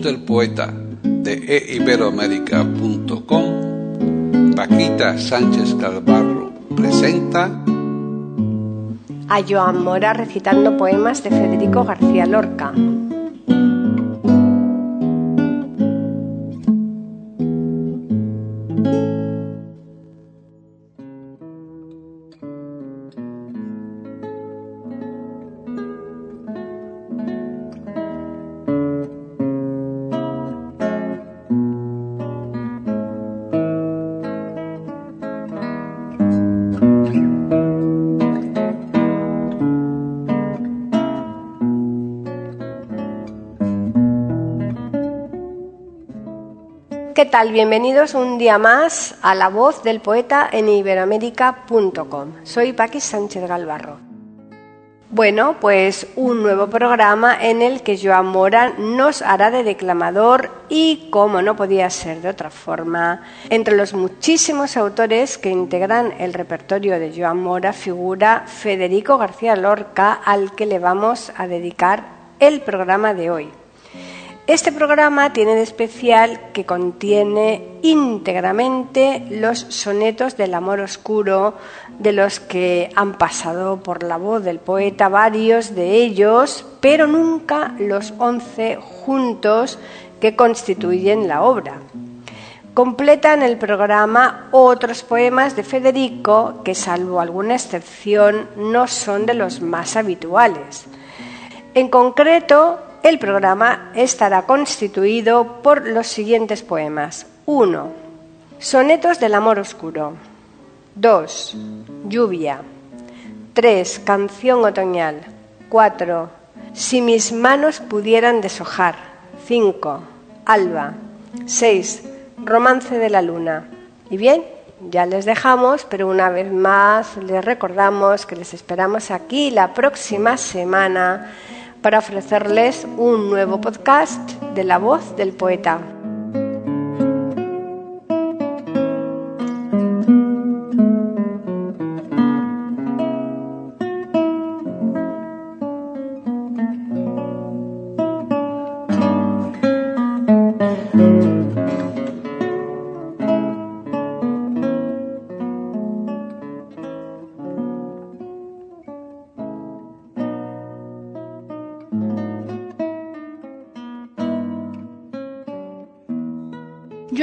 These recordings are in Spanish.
Del poeta de eiberoamérica.com, Paquita Sánchez Calvarro presenta a Joan Mora recitando poemas de Federico García Lorca. ¿Qué tal? Bienvenidos un día más a La Voz del Poeta en iberoamérica.com. Soy Paqui Sánchez Galvarro. Bueno, pues un nuevo programa en el que Joan Mora nos hará de declamador y, como no podía ser de otra forma, entre los muchísimos autores que integran el repertorio de Joan Mora figura Federico García Lorca, al que le vamos a dedicar el programa de hoy. Este programa tiene de especial que contiene íntegramente los sonetos del amor oscuro, de los que han pasado por la voz del poeta varios de ellos, pero nunca los once juntos que constituyen la obra. Completan el programa otros poemas de Federico que, salvo alguna excepción, no son de los más habituales. En concreto, el programa estará constituido por los siguientes poemas. 1. Sonetos del amor oscuro. 2. Lluvia. 3. Canción otoñal. 4. Si mis manos pudieran deshojar. 5. Alba. 6. Romance de la luna. Y bien, ya les dejamos, pero una vez más les recordamos que les esperamos aquí la próxima semana para ofrecerles un nuevo podcast de la voz del poeta.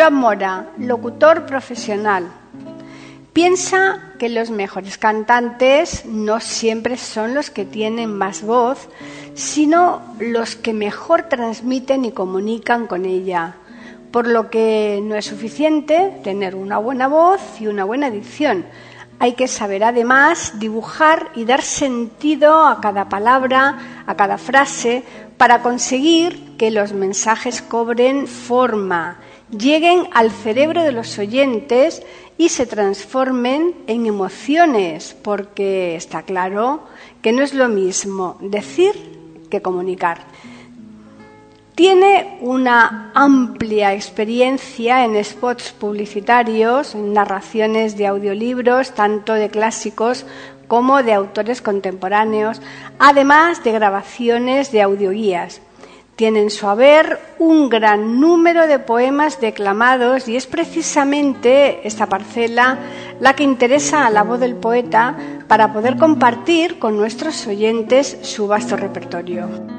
Mora, locutor profesional. Piensa que los mejores cantantes no siempre son los que tienen más voz, sino los que mejor transmiten y comunican con ella, por lo que no es suficiente tener una buena voz y una buena dicción. Hay que saber además dibujar y dar sentido a cada palabra, a cada frase, para conseguir que los mensajes cobren forma lleguen al cerebro de los oyentes y se transformen en emociones, porque está claro que no es lo mismo decir que comunicar. Tiene una amplia experiencia en spots publicitarios, en narraciones de audiolibros, tanto de clásicos como de autores contemporáneos, además de grabaciones de audioguías tiene en su haber un gran número de poemas declamados y es precisamente esta parcela la que interesa a la voz del poeta para poder compartir con nuestros oyentes su vasto repertorio.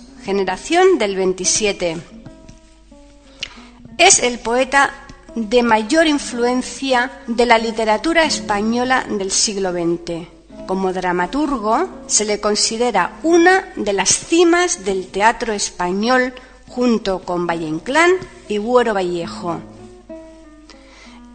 generación del 27. Es el poeta de mayor influencia de la literatura española del siglo XX. Como dramaturgo se le considera una de las cimas del teatro español junto con Valle Inclán y Buero Vallejo.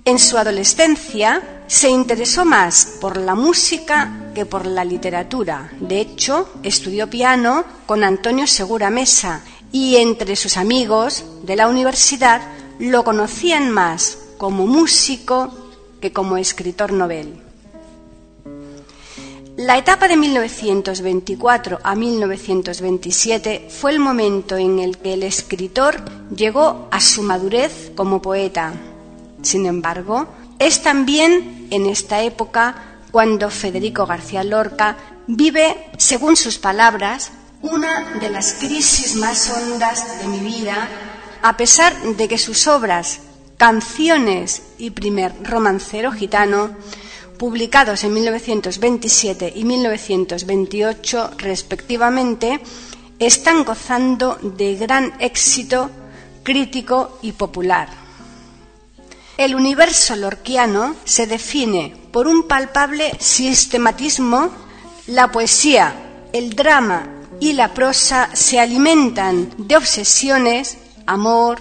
En su adolescencia se interesó más por la música que por la literatura. De hecho, estudió piano con Antonio Segura Mesa y entre sus amigos de la universidad lo conocían más como músico que como escritor novel. La etapa de 1924 a 1927 fue el momento en el que el escritor llegó a su madurez como poeta. Sin embargo, es también en esta época cuando Federico García Lorca vive, según sus palabras, una de las crisis más hondas de mi vida, a pesar de que sus obras, Canciones y Primer Romancero Gitano, publicados en 1927 y 1928 respectivamente, están gozando de gran éxito crítico y popular. El universo lorquiano se define por un palpable sistematismo. La poesía, el drama y la prosa se alimentan de obsesiones, amor,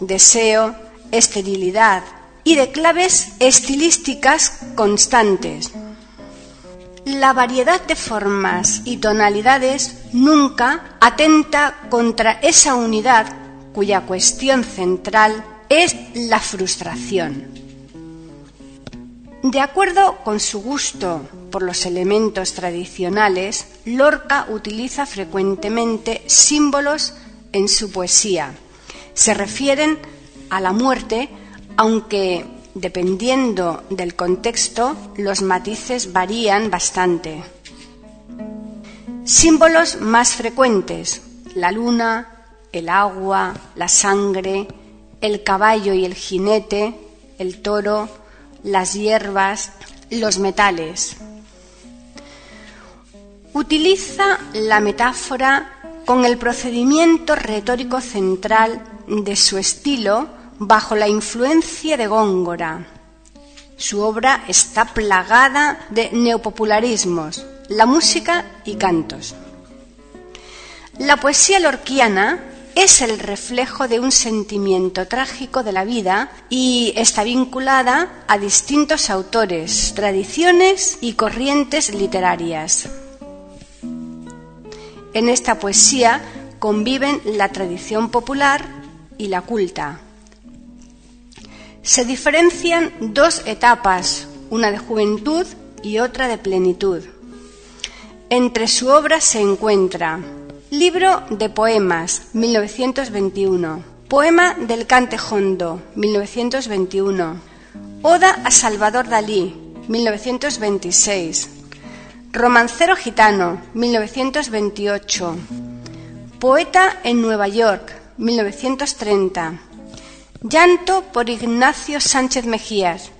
deseo, esterilidad, y de claves estilísticas constantes. La variedad de formas y tonalidades nunca atenta contra esa unidad cuya cuestión central es la frustración. De acuerdo con su gusto por los elementos tradicionales, Lorca utiliza frecuentemente símbolos en su poesía. Se refieren a la muerte aunque dependiendo del contexto los matices varían bastante. Símbolos más frecuentes, la luna, el agua, la sangre, el caballo y el jinete, el toro, las hierbas, los metales. Utiliza la metáfora con el procedimiento retórico central de su estilo bajo la influencia de Góngora. Su obra está plagada de neopopularismos, la música y cantos. La poesía lorquiana es el reflejo de un sentimiento trágico de la vida y está vinculada a distintos autores, tradiciones y corrientes literarias. En esta poesía conviven la tradición popular y la culta, se diferencian dos etapas, una de juventud y otra de plenitud. Entre su obra se encuentra Libro de Poemas, 1921, Poema del Cantejondo, 1921, Oda a Salvador Dalí, 1926, Romancero Gitano, 1928, Poeta en Nueva York, 1930, Llanto por Ignacio Sánchez Mejías,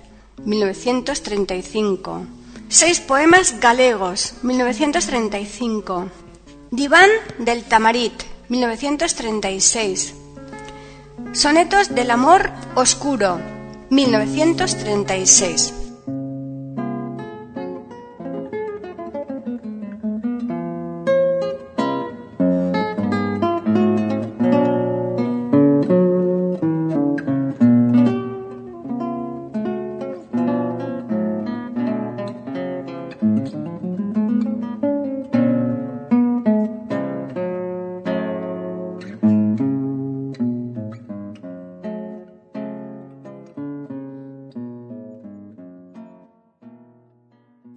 1935. Seis poemas galegos, 1935. Diván del Tamarit, 1936. Sonetos del Amor Oscuro, 1936.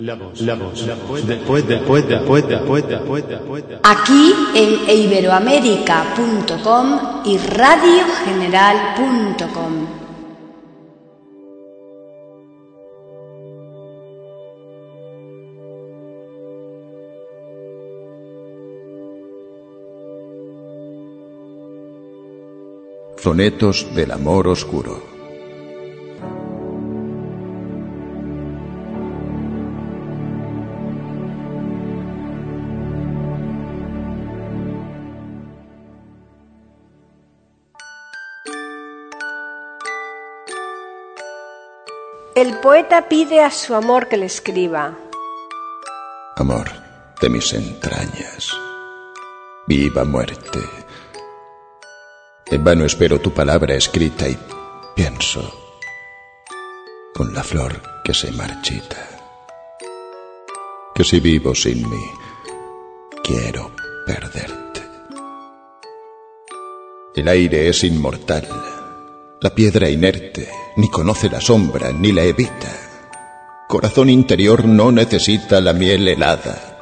La voz, la voz, la voz del poeta, poeta, poeta, poeta, poeta. Aquí en iberoamérica.com y radiogeneral.com. Sonetos del amor oscuro. El poeta pide a su amor que le escriba. Amor de mis entrañas. Viva muerte. En vano espero tu palabra escrita y pienso con la flor que se marchita. Que si vivo sin mí, quiero perderte. El aire es inmortal, la piedra inerte, ni conoce la sombra ni la evita. Corazón interior no necesita la miel helada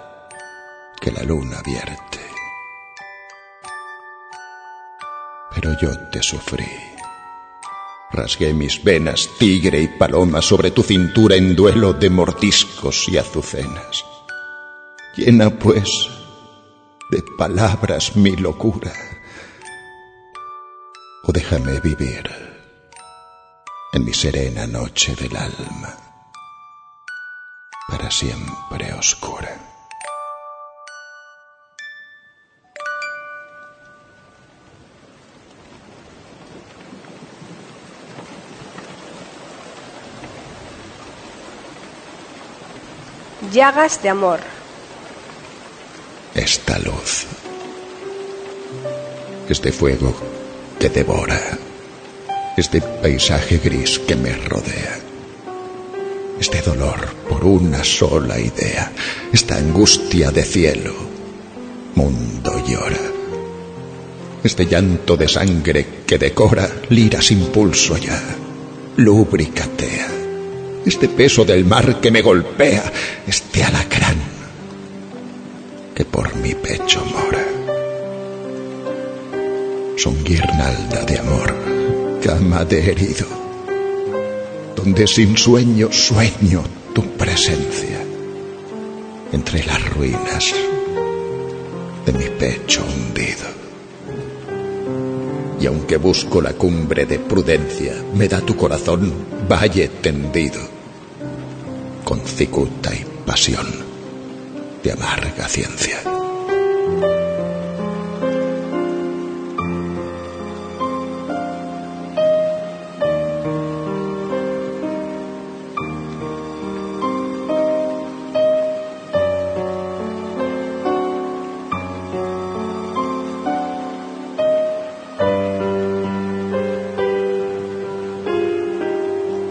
que la luna vierte. Pero yo te sufrí. Rasgué mis venas, tigre y paloma, sobre tu cintura en duelo de mordiscos y azucenas. Llena, pues, de palabras mi locura. O déjame vivir en mi serena noche del alma, para siempre oscura. Llagas de amor. esta luz, este fuego devora, este paisaje gris que me rodea, este dolor por una sola idea, esta angustia de cielo, mundo llora, este llanto de sangre que decora, lira sin pulso ya, lubricatea, este peso del mar que me golpea, este alacrán que por mi pecho mora. Son guirnalda de amor, cama de herido, donde sin sueño sueño tu presencia, entre las ruinas de mi pecho hundido. Y aunque busco la cumbre de prudencia, me da tu corazón valle tendido, con cicuta y pasión de amarga ciencia.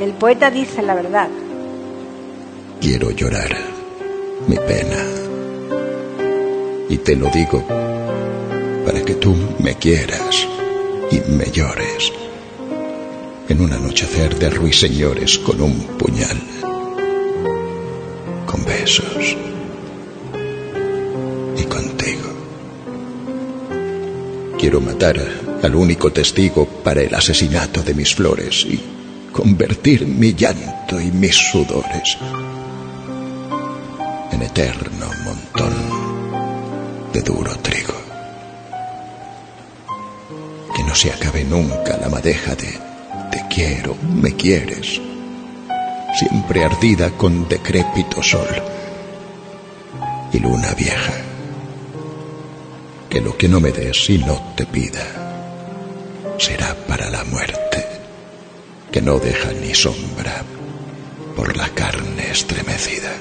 El poeta dice la verdad. Quiero llorar mi pena. Y te lo digo para que tú me quieras y me llores. En un anochecer de ruiseñores con un puñal. Con besos. Y contigo. Quiero matar al único testigo para el asesinato de mis flores y convertir mi llanto y mis sudores en eterno montón de duro trigo. Que no se acabe nunca la madeja de te quiero, me quieres, siempre ardida con decrépito sol y luna vieja. Que lo que no me des y no te pida será para la muerte, que no deja ni sombra por la carne estremecida.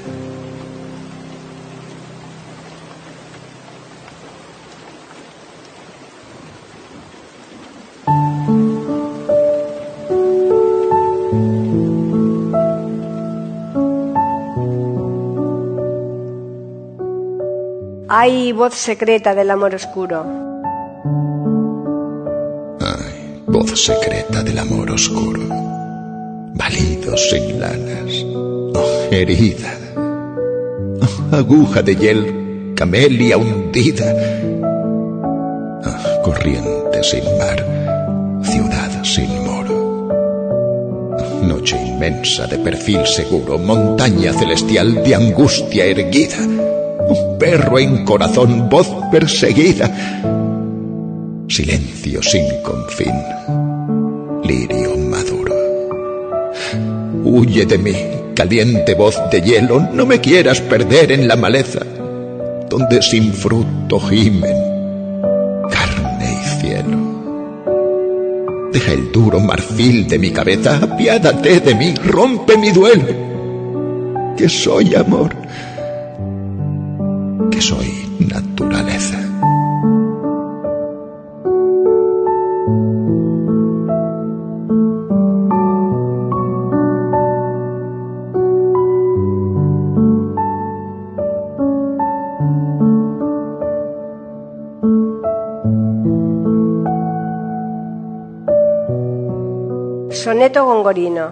Hay voz secreta del amor oscuro. Ay, voz secreta del amor oscuro. Sin lanas. Oh, herida aguja de hiel, camelia hundida. Ah, corriente sin mar, ciudad sin moro. Noche inmensa de perfil seguro, montaña celestial de angustia erguida. Un perro en corazón, voz perseguida. Silencio sin confín, lirio. Huye de mí, caliente voz de hielo, no me quieras perder en la maleza, donde sin fruto gimen carne y cielo. Deja el duro marfil de mi cabeza, apiádate de mí, rompe mi duelo, que soy amor, Soneto Gongorino.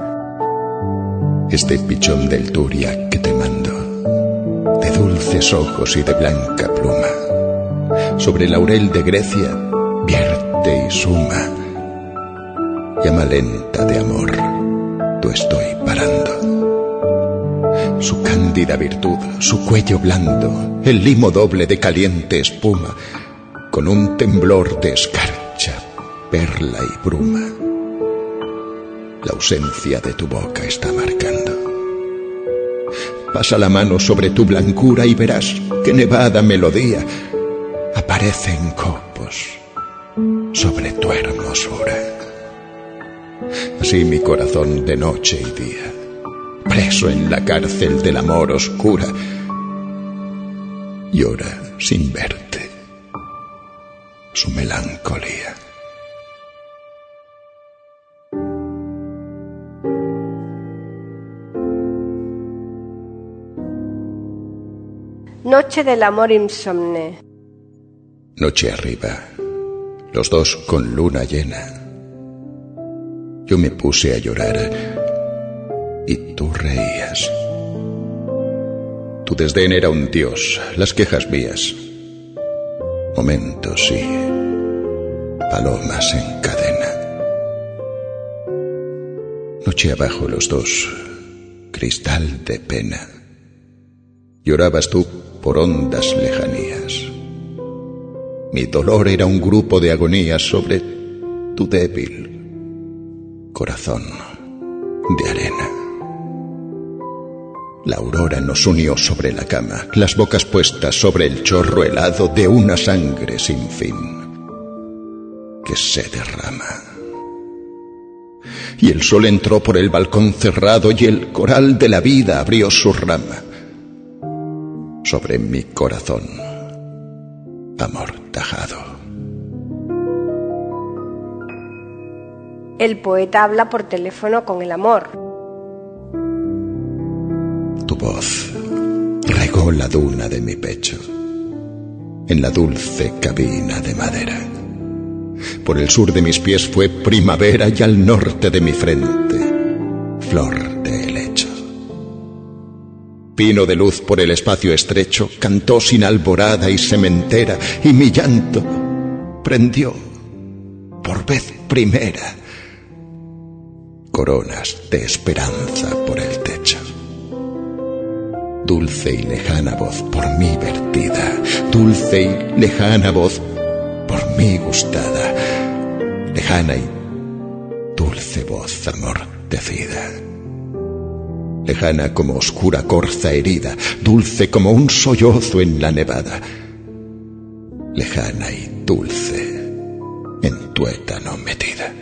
Este pichón del Turia que te mando, de dulces ojos y de blanca pluma, sobre laurel de Grecia vierte y suma. Llama lenta de amor, tú estoy parando. Su cándida virtud, su cuello blando, el limo doble de caliente espuma, con un temblor de escarcha, perla y bruma ausencia de tu boca está marcando. Pasa la mano sobre tu blancura y verás que nevada melodía aparece en copos sobre tu hermosura. Así mi corazón de noche y día, preso en la cárcel del amor oscura, llora sin verte su melancolía. Noche del amor insomne. Noche arriba, los dos con luna llena. Yo me puse a llorar y tú reías. Tu desdén era un dios, las quejas mías. Momentos y palomas en cadena. Noche abajo los dos, cristal de pena. Llorabas tú por hondas lejanías. Mi dolor era un grupo de agonías sobre tu débil corazón de arena. La aurora nos unió sobre la cama, las bocas puestas sobre el chorro helado de una sangre sin fin que se derrama. Y el sol entró por el balcón cerrado y el coral de la vida abrió su rama sobre mi corazón amortajado. El poeta habla por teléfono con el amor. Tu voz regó la duna de mi pecho en la dulce cabina de madera. Por el sur de mis pies fue primavera y al norte de mi frente flor. Pino de luz por el espacio estrecho, cantó sin alborada y sementera, y mi llanto prendió por vez primera coronas de esperanza por el techo. Dulce y lejana voz por mí vertida, dulce y lejana voz por mí gustada, lejana y dulce voz amortecida lejana como oscura corza herida, dulce como un sollozo en la nevada, lejana y dulce en tuétano metida.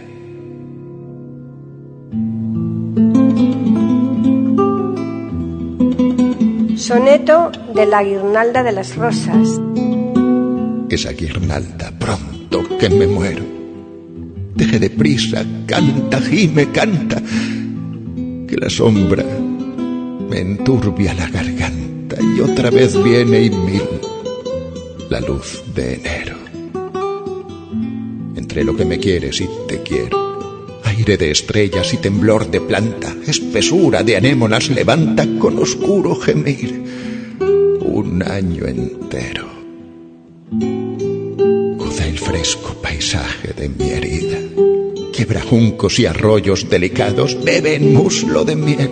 Soneto de la guirnalda de las rosas. Esa guirnalda pronto que me muero. Deje de prisa, canta, gime, canta, que la sombra me enturbia la garganta y otra vez viene y mil la luz de enero. Entre lo que me quieres y te quiero, aire de estrellas y temblor de planta, espesura de anémonas levanta con oscuro gemir un año entero. Goza el fresco paisaje de mi herida. Quiebra juncos y arroyos delicados, beben muslo de miel.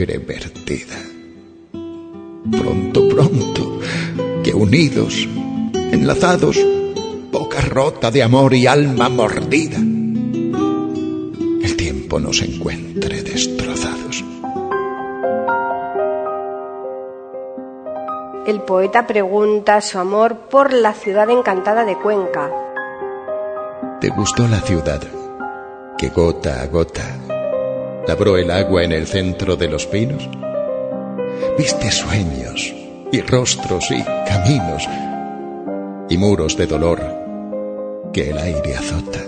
Sangre vertida. Pronto, pronto, que unidos, enlazados, boca rota de amor y alma mordida, el tiempo nos encuentre destrozados. El poeta pregunta su amor por la ciudad encantada de Cuenca. ¿Te gustó la ciudad que gota a gota labró el agua en el centro de los pinos? Viste sueños y rostros y caminos y muros de dolor que el aire azota.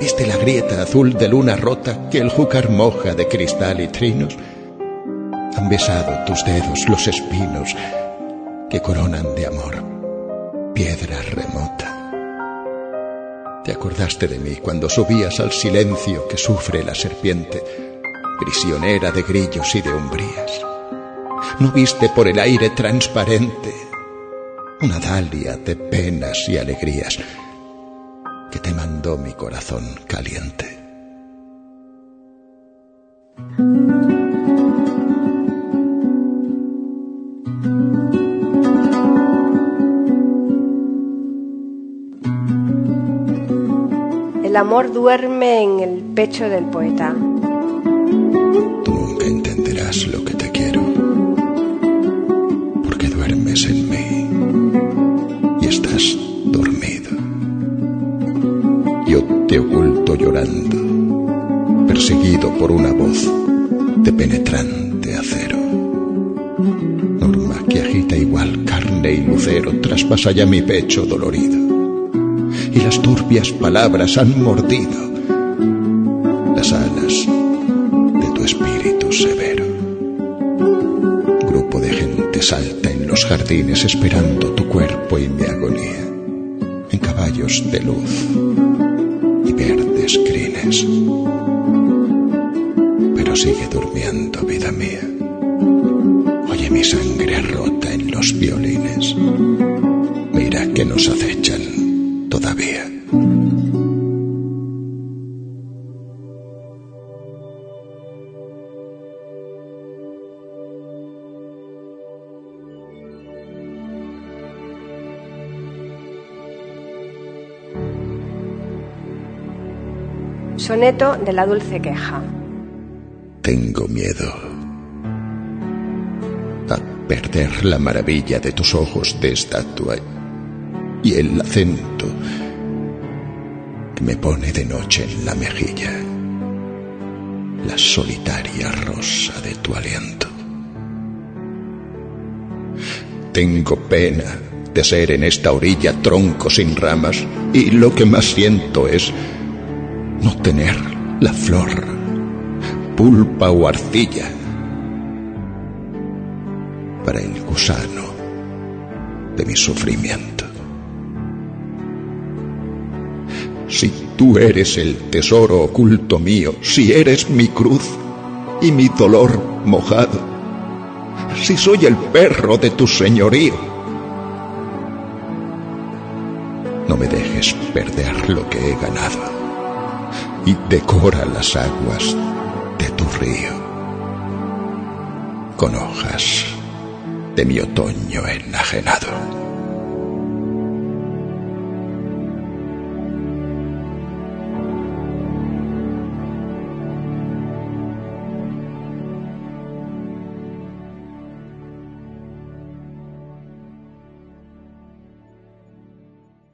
Viste la grieta azul de luna rota que el júcar moja de cristal y trinos. Han besado tus dedos los espinos que coronan de amor piedra remota. Te acordaste de mí cuando subías al silencio que sufre la serpiente, prisionera de grillos y de umbrías. No viste por el aire transparente una dalia de penas y alegrías que te mandó mi corazón caliente. El amor duerme en el pecho del poeta. Tú nunca entenderás lo que te quiero, porque duermes en mí y estás dormido. Yo te oculto llorando, perseguido por una voz de penetrante acero. Norma que agita igual carne y lucero traspasa ya mi pecho dolorido y las turbias palabras han mordido las alas de tu espíritu severo. Grupo de gente salta en los jardines esperando tu cuerpo y mi agonía, en caballos de luz y verdes crines. Pero sigue durmiendo, vida mía. Soneto de la dulce queja. Tengo miedo a perder la maravilla de tus ojos de estatua y el acento que me pone de noche en la mejilla, la solitaria rosa de tu aliento. Tengo pena de ser en esta orilla tronco sin ramas y lo que más siento es no tener la flor, pulpa o arcilla para el gusano de mi sufrimiento. Si tú eres el tesoro oculto mío, si eres mi cruz y mi dolor mojado, si soy el perro de tu señorío, no me dejes perder lo que he ganado y decora las aguas de tu río con hojas de mi otoño enajenado.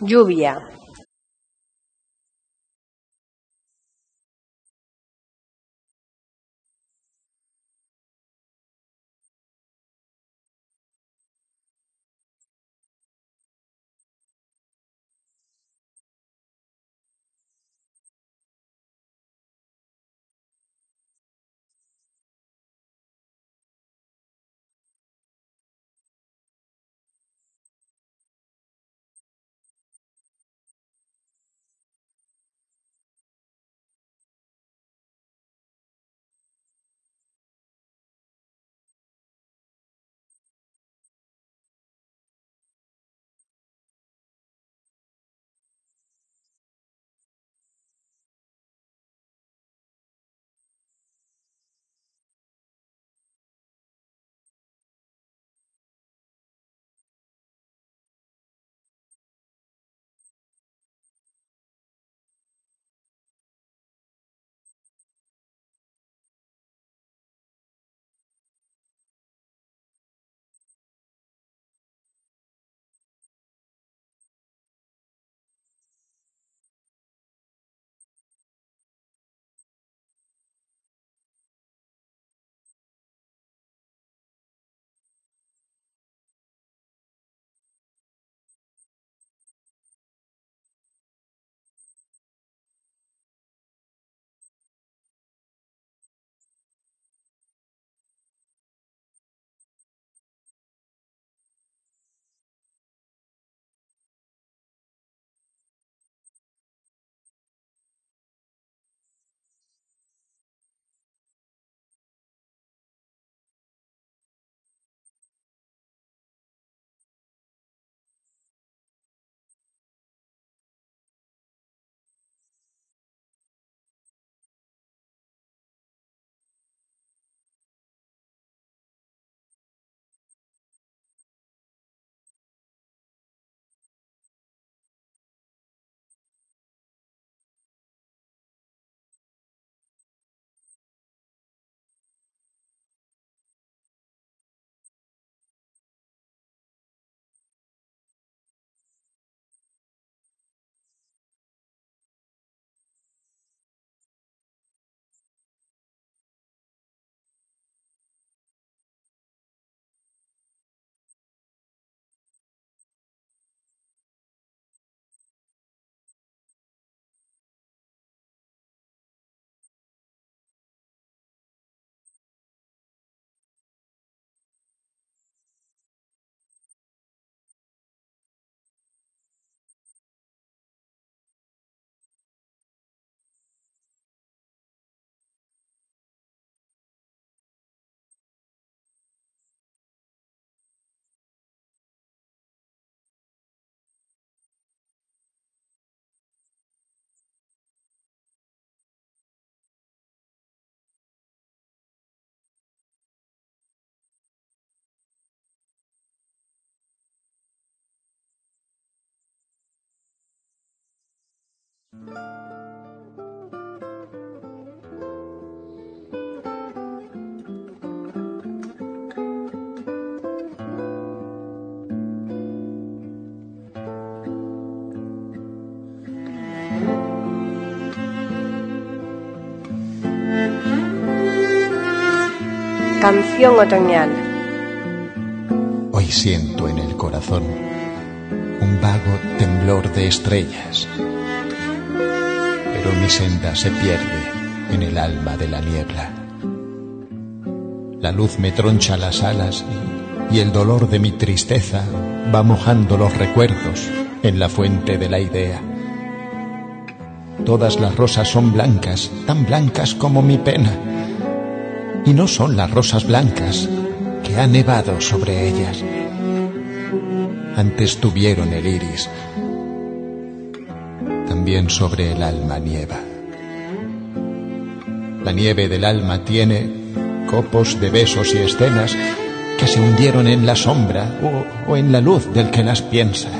Lluvia. Canción otoñal. Hoy siento en el corazón un vago temblor de estrellas, pero mi senda se pierde en el alma de la niebla. La luz me troncha las alas y, y el dolor de mi tristeza va mojando los recuerdos en la fuente de la idea. Todas las rosas son blancas, tan blancas como mi pena. Y no son las rosas blancas que ha nevado sobre ellas. Antes tuvieron el iris. También sobre el alma nieva. La nieve del alma tiene copos de besos y escenas que se hundieron en la sombra o, o en la luz del que las piensa.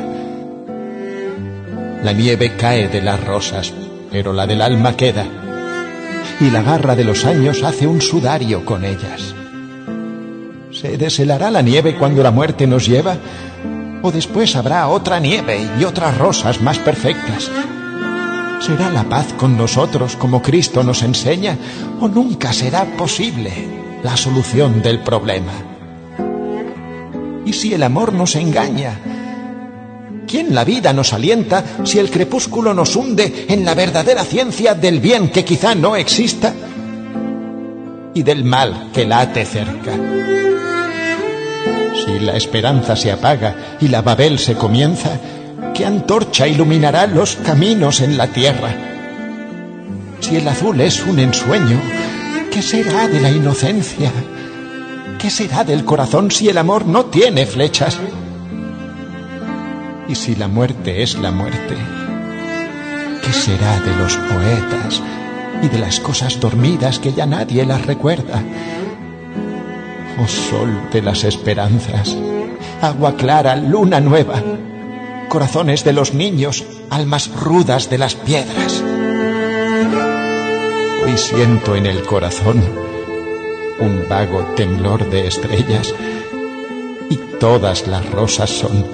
La nieve cae de las rosas, pero la del alma queda, y la garra de los años hace un sudario con ellas. ¿Se deshelará la nieve cuando la muerte nos lleva? ¿O después habrá otra nieve y otras rosas más perfectas? ¿Será la paz con nosotros como Cristo nos enseña? ¿O nunca será posible la solución del problema? ¿Y si el amor nos engaña? ¿Quién la vida nos alienta si el crepúsculo nos hunde en la verdadera ciencia del bien que quizá no exista y del mal que late cerca? Si la esperanza se apaga y la Babel se comienza, ¿qué antorcha iluminará los caminos en la tierra? Si el azul es un ensueño, ¿qué será de la inocencia? ¿Qué será del corazón si el amor no tiene flechas? Y si la muerte es la muerte, ¿qué será de los poetas y de las cosas dormidas que ya nadie las recuerda? Oh sol de las esperanzas, agua clara, luna nueva, corazones de los niños, almas rudas de las piedras. Hoy siento en el corazón un vago temblor de estrellas y todas las rosas son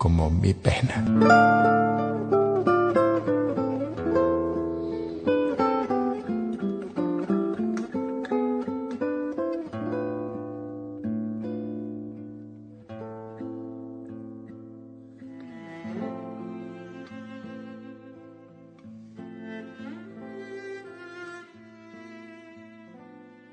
como mi pena.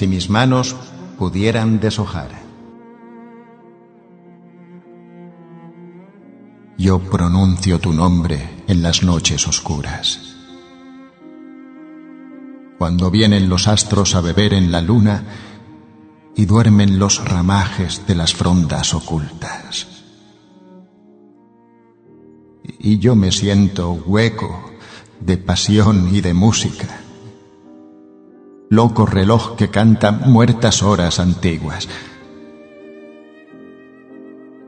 si mis manos pudieran deshojar. Yo pronuncio tu nombre en las noches oscuras. Cuando vienen los astros a beber en la luna y duermen los ramajes de las frondas ocultas. Y yo me siento hueco de pasión y de música loco reloj que canta muertas horas antiguas.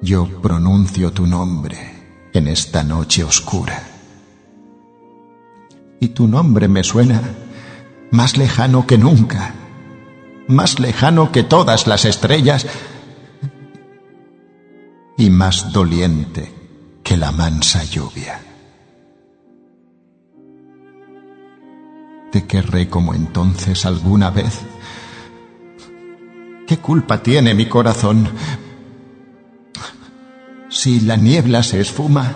Yo pronuncio tu nombre en esta noche oscura. Y tu nombre me suena más lejano que nunca, más lejano que todas las estrellas y más doliente que la mansa lluvia. Te querré como entonces alguna vez. ¿Qué culpa tiene mi corazón? Si la niebla se esfuma,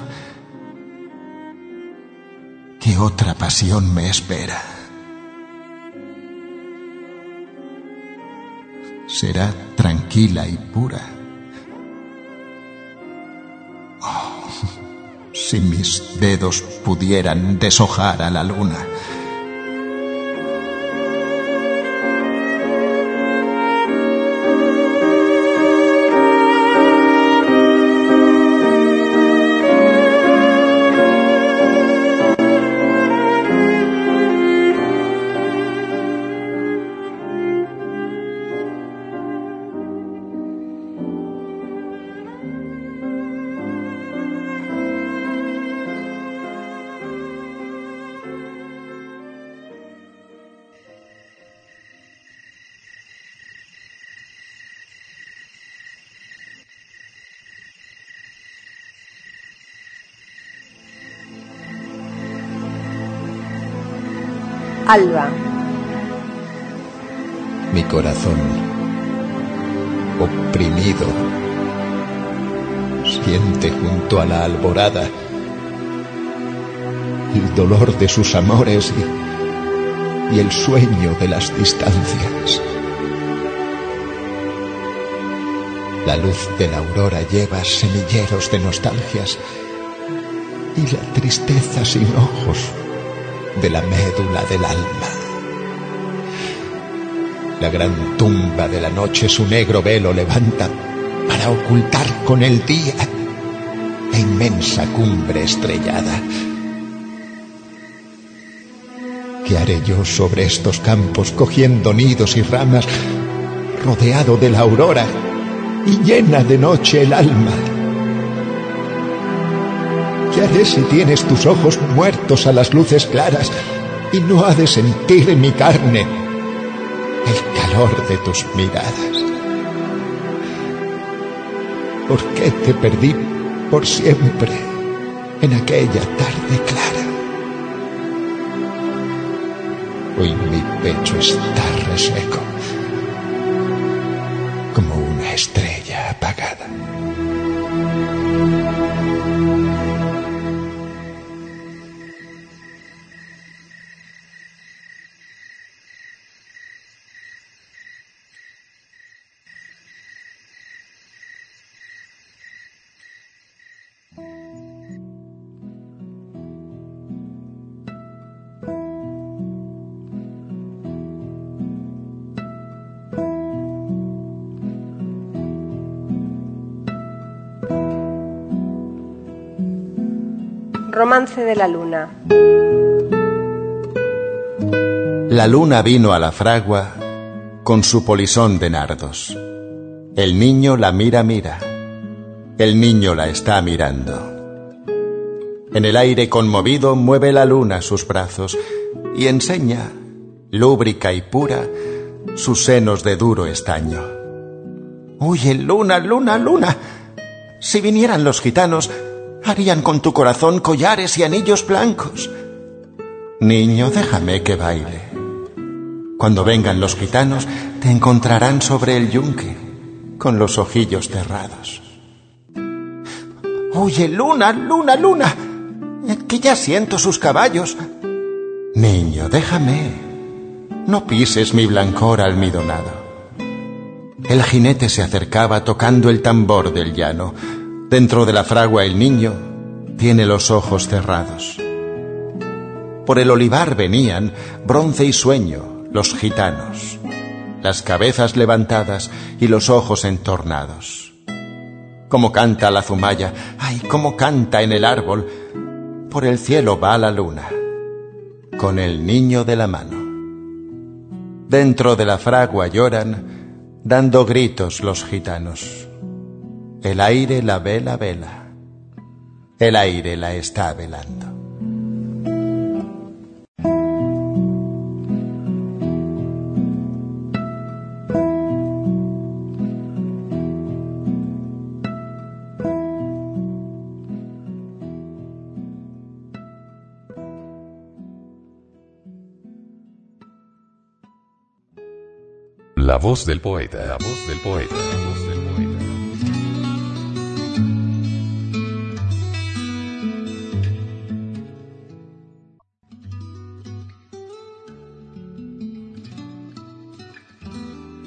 ¿qué otra pasión me espera? Será tranquila y pura. Oh, si mis dedos pudieran deshojar a la luna. Alba. Mi corazón, oprimido, siente junto a la alborada el dolor de sus amores y, y el sueño de las distancias. La luz de la aurora lleva semilleros de nostalgias y la tristeza sin ojos de la médula del alma. La gran tumba de la noche su negro velo levanta para ocultar con el día la inmensa cumbre estrellada. ¿Qué haré yo sobre estos campos cogiendo nidos y ramas, rodeado de la aurora y llena de noche el alma? ¿Qué haré si tienes tus ojos muertos a las luces claras y no ha de sentir en mi carne el calor de tus miradas? ¿Por qué te perdí por siempre en aquella tarde clara? Hoy mi pecho está reseco, como una estrella apagada. De la Luna. La luna vino a la fragua con su polisón de nardos. El niño la mira, mira. El niño la está mirando. En el aire conmovido mueve la luna sus brazos y enseña, lúbrica y pura, sus senos de duro estaño. Oye, luna, luna, luna. Si vinieran los gitanos, harían con tu corazón collares y anillos blancos. Niño, déjame que baile. Cuando vengan los gitanos, te encontrarán sobre el yunque, con los ojillos cerrados. Oye, luna, luna, luna, que ya siento sus caballos. Niño, déjame. No pises mi blancor almidonado. El jinete se acercaba tocando el tambor del llano. Dentro de la fragua el niño tiene los ojos cerrados. Por el olivar venían, bronce y sueño, los gitanos, las cabezas levantadas y los ojos entornados. Como canta la zumaya, ay, cómo canta en el árbol, por el cielo va la luna, con el niño de la mano. Dentro de la fragua lloran, dando gritos los gitanos. El aire la vela vela. El aire la está velando. La voz del poeta, la voz del poeta,